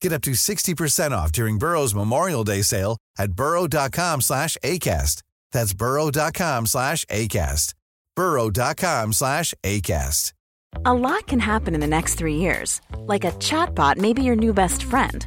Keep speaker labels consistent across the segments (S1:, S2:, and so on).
S1: Get up to 60% off during Burrow's Memorial Day sale at burrow.com slash ACAST. That's burrow.com slash ACAST. burrow.com slash ACAST.
S2: A lot can happen in the next three years. Like a chatbot may be your new best friend.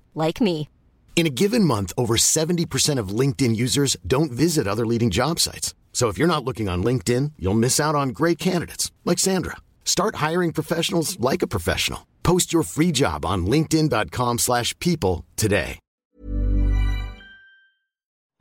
S3: like me.
S4: In a given month, over 70% of LinkedIn users don't visit other leading job sites. So if you're not looking on LinkedIn, you'll miss out on great candidates like Sandra. Start hiring professionals like a professional. Post your free job on linkedin.com/people today.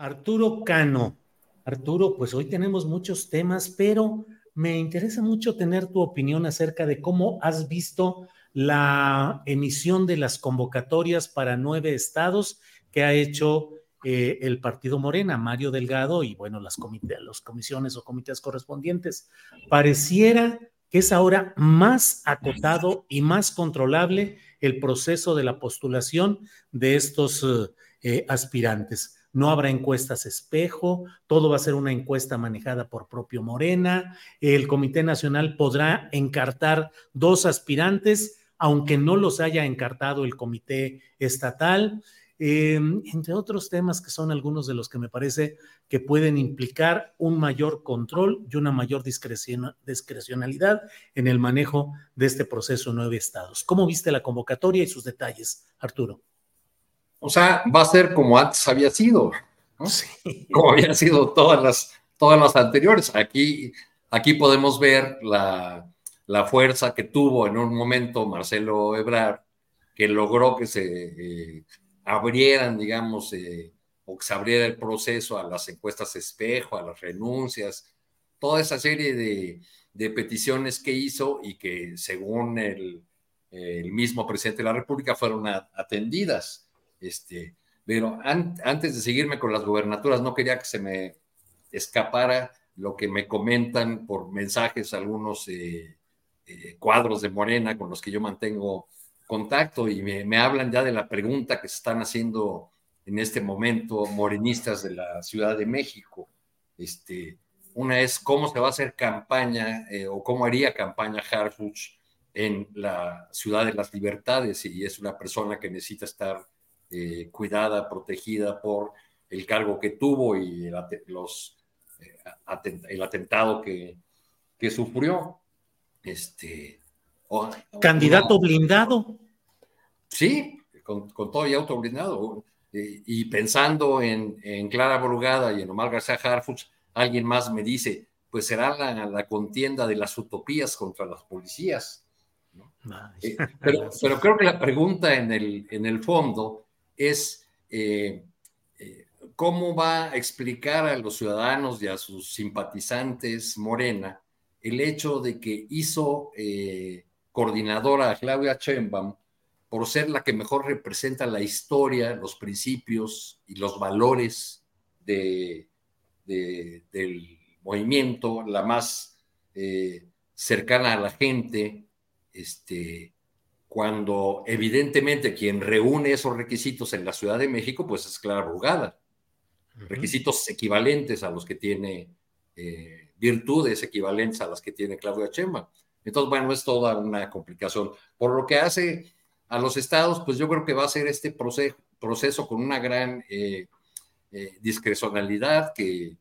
S5: Arturo Cano. Arturo, pues hoy tenemos muchos temas, pero me interesa mucho tener tu opinión acerca de cómo has visto la emisión de las convocatorias para nueve estados que ha hecho eh, el partido Morena, Mario Delgado y bueno, las, las comisiones o comités correspondientes. Pareciera que es ahora más acotado y más controlable el proceso de la postulación de estos eh, aspirantes. No habrá encuestas espejo, todo va a ser una encuesta manejada por propio Morena. El Comité Nacional podrá encartar dos aspirantes aunque no los haya encartado el comité estatal, em, entre otros temas que son algunos de los que me parece que pueden implicar un mayor control y una mayor discrecionalidad en el manejo de este proceso nueve estados. ¿Cómo viste la convocatoria y sus detalles, Arturo?
S6: O sea, va a ser como antes había sido, sí. como habían sido todas las, todas las anteriores. Aquí, aquí podemos ver la, la fuerza que tuvo en un momento Marcelo Ebrard, que logró que se eh, abrieran, digamos, eh, o que se abriera el proceso a las encuestas espejo, a las renuncias, toda esa serie de, peticiones que hizo y que según el, mismo presidente de la República fueron atendidas. Este, pero antes de seguirme con las gobernaturas, no quería que se me escapara lo que me comentan por mensajes algunos eh, eh, cuadros de Morena con los que yo mantengo contacto y me, hablan ya de la pregunta que se están haciendo en este momento morenistas de la Ciudad de México. Este, una es cómo se va a hacer campaña eh, o cómo haría campaña Harfuch en la Ciudad de las Libertades y es una persona que necesita estar eh, cuidada, protegida por el cargo que tuvo y el, los, el atentado que, que sufrió. Este,
S5: Candidato blindado.
S6: Sí, con, todo y auto blindado. Y, pensando en, Clara Borugada y en Omar García Harfuch, alguien más me dice, pues será la, contienda de las utopías contra las policías. Eh, pero, creo que la pregunta en el, en el fondo es eh, eh, cómo va a explicar a los ciudadanos y a sus simpatizantes Morena el hecho de que hizo eh, coordinadora a Claudia Sheinbaum por ser la que mejor representa la historia, los principios y los valores de, del movimiento, la más eh, cercana a la gente, este, cuando evidentemente quien reúne esos requisitos en la Ciudad de México, pues es Clara Brugada. Requisitos equivalentes a los que tiene, eh, virtudes equivalentes a las que tiene Claudia Chema. Entonces, bueno, es toda una complicación. Por lo que hace a los estados, pues yo creo que va a ser este proceso, con una gran eh, eh, discrecionalidad que,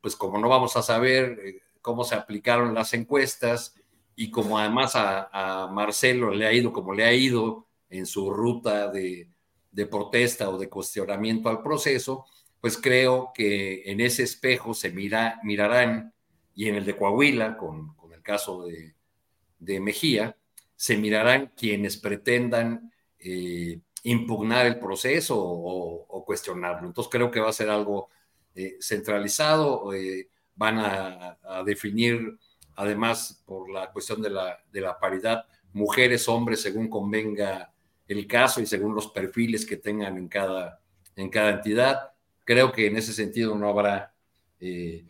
S6: pues como no vamos a saber cómo se aplicaron las encuestas, y como además a, Marcelo le ha ido como le ha ido en su ruta de, protesta o de cuestionamiento al proceso, pues creo que en ese espejo se mira, mirarán, y en el de Coahuila, con, el caso de, Mejía, se mirarán quienes pretendan eh, impugnar el proceso o, cuestionarlo. Entonces creo que va a ser algo eh, centralizado, eh, van a, a definir además por la cuestión de la, de la paridad, mujeres, hombres, según convenga el caso y según los perfiles que tengan en cada, en cada entidad. Creo que en ese sentido no habrá eh,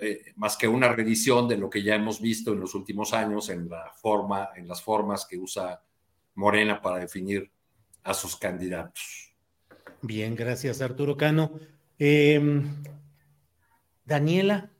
S6: eh, más que una revisión de lo que ya hemos visto en los últimos años en, la forma, en las formas que usa Morena para definir a sus candidatos.
S5: Bien, gracias Arturo Cano. Em, Daniela,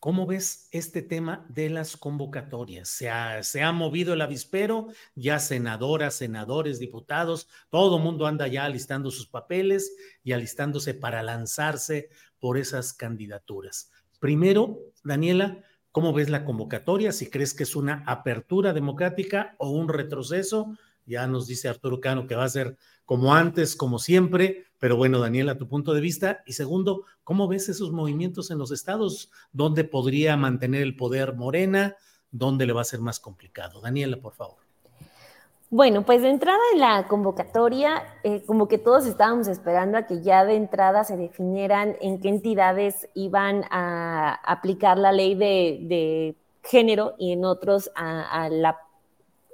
S5: ¿Cómo ves este tema de las convocatorias? Se ha, se ha, movido el avispero, ya senadoras, senadores, diputados, todo mundo anda ya alistando sus papeles y alistándose para lanzarse por esas candidaturas. Primero, Daniela, ¿cómo ves la convocatoria? Si crees que es una apertura democrática o un retroceso, ya nos dice Arturo Cano que va a ser como antes, como siempre, pero bueno, Daniela, tu punto de vista. Y segundo, ¿cómo ves esos movimientos en los estados? ¿Dónde podría mantener el poder Morena? ¿Dónde le va a ser más complicado? Daniela, por favor.
S7: Bueno, pues de entrada en la convocatoria, eh, como que todos estábamos esperando a que ya de entrada se definieran en qué entidades iban a aplicar la ley de, género y en otros a la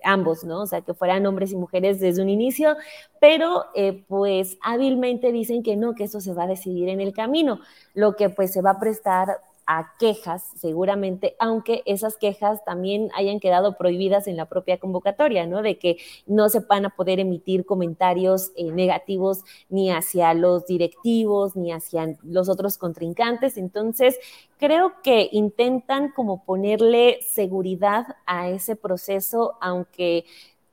S7: ambos, ¿no? O sea, que fueran hombres y mujeres desde un inicio, pero eh, pues hábilmente dicen que no, que eso se va a decidir en el camino, lo que pues se va a prestar a quejas, seguramente, aunque esas quejas también hayan quedado prohibidas en la propia convocatoria, ¿no? De que no se van a poder emitir comentarios eh, negativos ni hacia los directivos, ni hacia los otros contrincantes. Entonces, creo que intentan como ponerle seguridad a ese proceso, aunque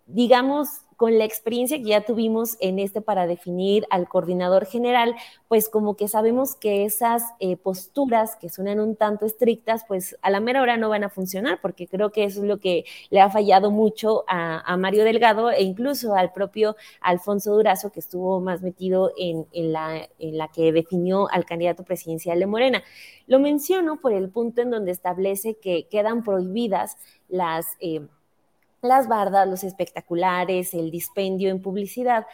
S7: digamos con la experiencia que ya tuvimos en este para definir al coordinador general, pues como que sabemos que esas eh, posturas que suenan un tanto estrictas, pues a la mera hora no van a funcionar, porque creo que eso es lo que le ha fallado mucho a, Mario Delgado e incluso al propio Alfonso Durazo, que estuvo más metido en, la, que definió al candidato presidencial de Morena. Lo menciono por el punto en donde establece que quedan prohibidas las... Eh, las bardas, los espectaculares, el dispendio en publicidad,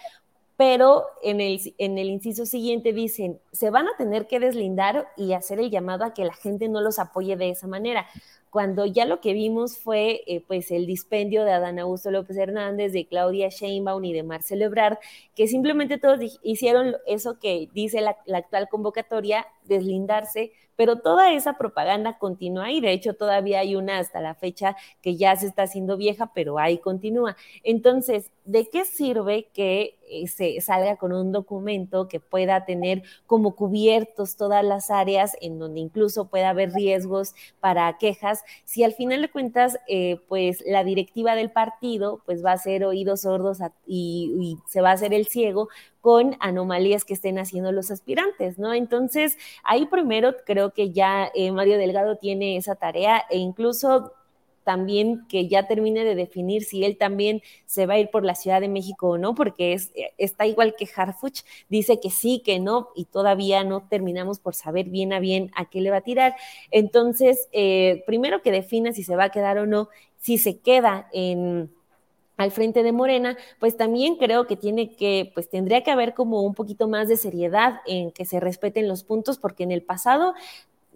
S7: pero en el, en el inciso siguiente dicen, se van a tener que deslindar y hacer el llamado a que la gente no los apoye de esa manera cuando ya lo que vimos fue eh, pues el dispendio de Adán Augusto López Hernández, de Claudia Sheinbaum y de Marcelo Ebrard, que simplemente todos hicieron eso que dice la, actual convocatoria, deslindarse, pero toda esa propaganda continúa y de hecho todavía hay una hasta la fecha que ya se está haciendo vieja, pero ahí continúa. Entonces, ¿de qué sirve que eh, se salga con un documento que pueda tener como cubiertos todas las áreas en donde incluso pueda haber riesgos para quejas si al final de cuentas, eh, pues la directiva del partido, pues va a ser oídos sordos y, se va a hacer el ciego con anomalías que estén haciendo los aspirantes, ¿no? Entonces, ahí primero creo que ya eh, Mario Delgado tiene esa tarea e incluso también que ya termine de definir si él también se va a ir por la Ciudad de México o no, porque es, está igual que Harfuch, dice que sí, que no, y todavía no terminamos por saber bien a bien a qué le va a tirar. Entonces, eh, primero que defina si se va a quedar o no, si se queda en al frente de Morena, pues también creo que tiene que, pues tendría que haber como un poquito más de seriedad en que se respeten los puntos, porque en el pasado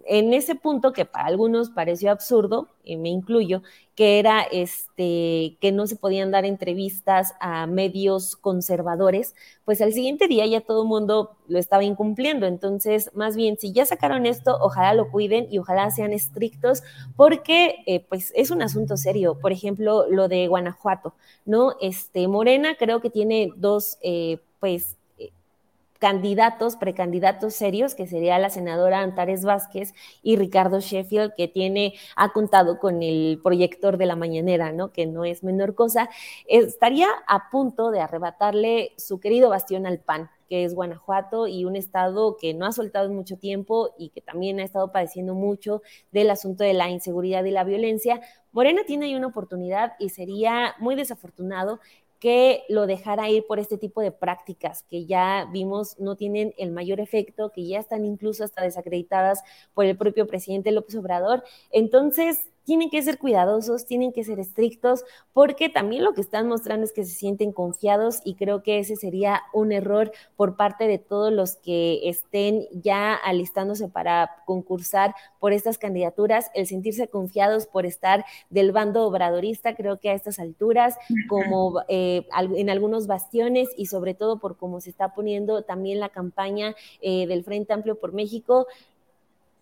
S7: en ese punto que para algunos pareció absurdo, y me incluyo, que era este, que no se podían dar entrevistas a medios conservadores, pues al siguiente día ya todo el mundo lo estaba incumpliendo. Entonces, más bien, si ya sacaron esto, ojalá lo cuiden y ojalá sean estrictos, porque eh, pues es un asunto serio. Por ejemplo, lo de Guanajuato, ¿no? Este, Morena creo que tiene dos, eh, pues, candidatos, precandidatos serios, que sería la senadora Antares Vázquez y Ricardo Sheffield, que tiene, ha contado con el proyector de la mañanera, ¿no? Que no es menor cosa, estaría a punto de arrebatarle su querido bastión al PAN, que es Guanajuato y un estado que no ha soltado en mucho tiempo y que también ha estado padeciendo mucho del asunto de la inseguridad y la violencia. Morena tiene ahí una oportunidad y sería muy desafortunado que lo dejara ir por este tipo de prácticas que ya vimos no tienen el mayor efecto, que ya están incluso hasta desacreditadas por el propio presidente López Obrador. Entonces, tienen que ser cuidadosos, tienen que ser estrictos, porque también lo que están mostrando es que se sienten confiados y creo que ese sería un error por parte de todos los que estén ya alistándose para concursar por estas candidaturas, el sentirse confiados por estar del bando obradorista, creo que a estas alturas, como eh, en algunos bastiones y sobre todo por cómo se está poniendo también la campaña eh, del Frente Amplio por México,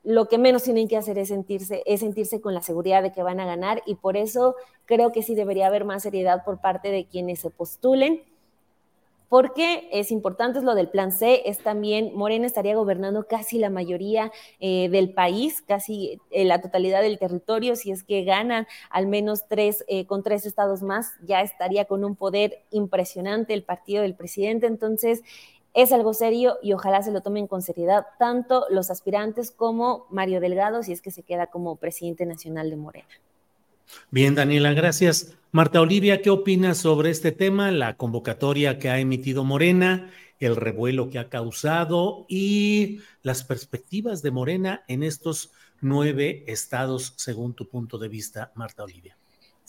S7: lo que menos tienen que hacer es sentirse, es sentirse con la seguridad de que van a ganar y por eso creo que sí debería haber más seriedad por parte de quienes se postulen, porque es importante, es lo del plan C, es también, Morena estaría gobernando casi la mayoría eh, del país, casi eh, la totalidad del territorio, si es que ganan al menos tres, eh, con tres estados más, ya estaría con un poder impresionante el partido del presidente, entonces es algo serio y ojalá se lo tomen con seriedad tanto los aspirantes como Mario Delgado, si es que se queda como presidente nacional de Morena.
S5: Bien, Daniela, gracias. Marta Olivia, ¿qué opinas sobre este tema, la convocatoria que ha emitido Morena, el revuelo que ha causado y las perspectivas de Morena en estos nueve estados, según tu punto de vista, Marta Olivia?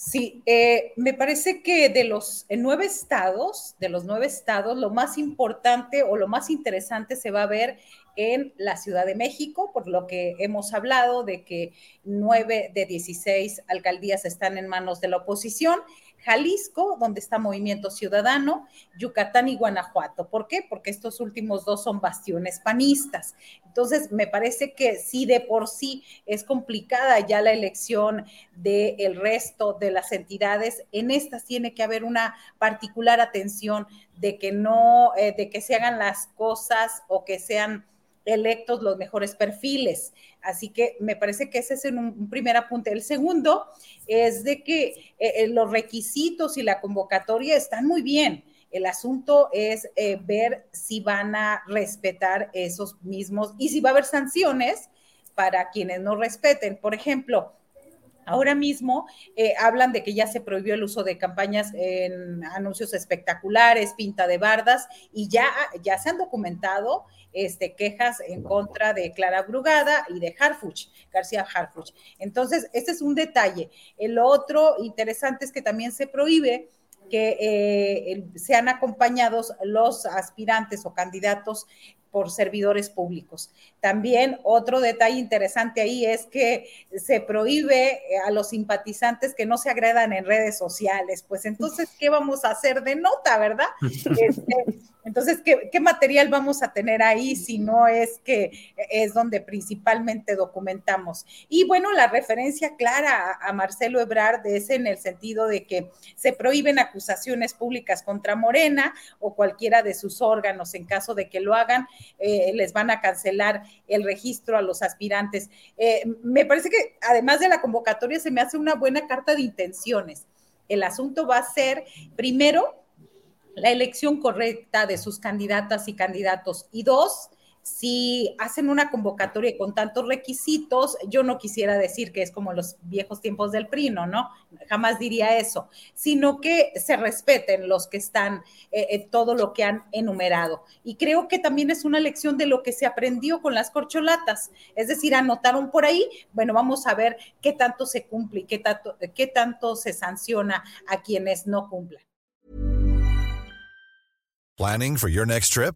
S8: Sí, eh, me parece que de los nueve estados, de los nueve estados, lo más importante o lo más interesante se va a ver en la Ciudad de México, por lo que hemos hablado de que nueve de 16 alcaldías están en manos de la oposición Jalisco, donde está Movimiento Ciudadano, Yucatán y Guanajuato. ¿Por qué? Porque estos últimos dos son bastiones panistas. Entonces, me parece que sí de por sí es complicada ya la elección del resto de las entidades. En estas tiene que haber una particular atención de que no, eh, de que se hagan las cosas o que sean electos los mejores perfiles. Así que me parece que ese es un, primer apunte. El segundo es de que eh, eh, los requisitos y la convocatoria están muy bien. El asunto es eh, ver si van a respetar esos mismos y si va a haber sanciones para quienes no respeten. Por ejemplo, Ahora mismo hablan de que ya se prohibió el uso de campañas en anuncios espectaculares, pinta de bardas, y ya, ya se han documentado este, quejas en contra de Clara Brugada y de Harfuch, García Harfuch. Entonces, este es un detalle. El otro interesante es que también se prohíbe que eh, sean acompañados los aspirantes o candidatos por servidores públicos. También otro detalle interesante ahí es que se prohíbe eh, a los simpatizantes que no se agredan en redes sociales. Pues entonces, ¿qué vamos a hacer de nota, verdad? Este, entonces, ¿qué, material vamos a tener ahí si no es que es donde principalmente documentamos? Y bueno, la referencia clara a, Marcelo Ebrard es en el sentido de que se prohíben acusaciones públicas contra Morena o cualquiera de sus órganos en caso de que lo hagan eh, les van a cancelar el registro a los aspirantes. Eh, me parece que además de la convocatoria se me hace una buena carta de intenciones. El asunto va a ser, primero, la elección correcta de sus candidatas y candidatos. Y dos, si hacen una convocatoria con tantos requisitos, yo no quisiera decir que es como los viejos tiempos del PRINO, ¿no? Jamás diría eso, sino que se respeten los que están, eh, eh, todo lo que han enumerado. Y creo que también es una lección de lo que se aprendió con las corcholatas, es decir, anotaron por ahí, bueno, vamos a ver qué tanto se cumple qué tanto, qué tanto se sanciona a quienes no cumplan.
S1: Planning for your next trip?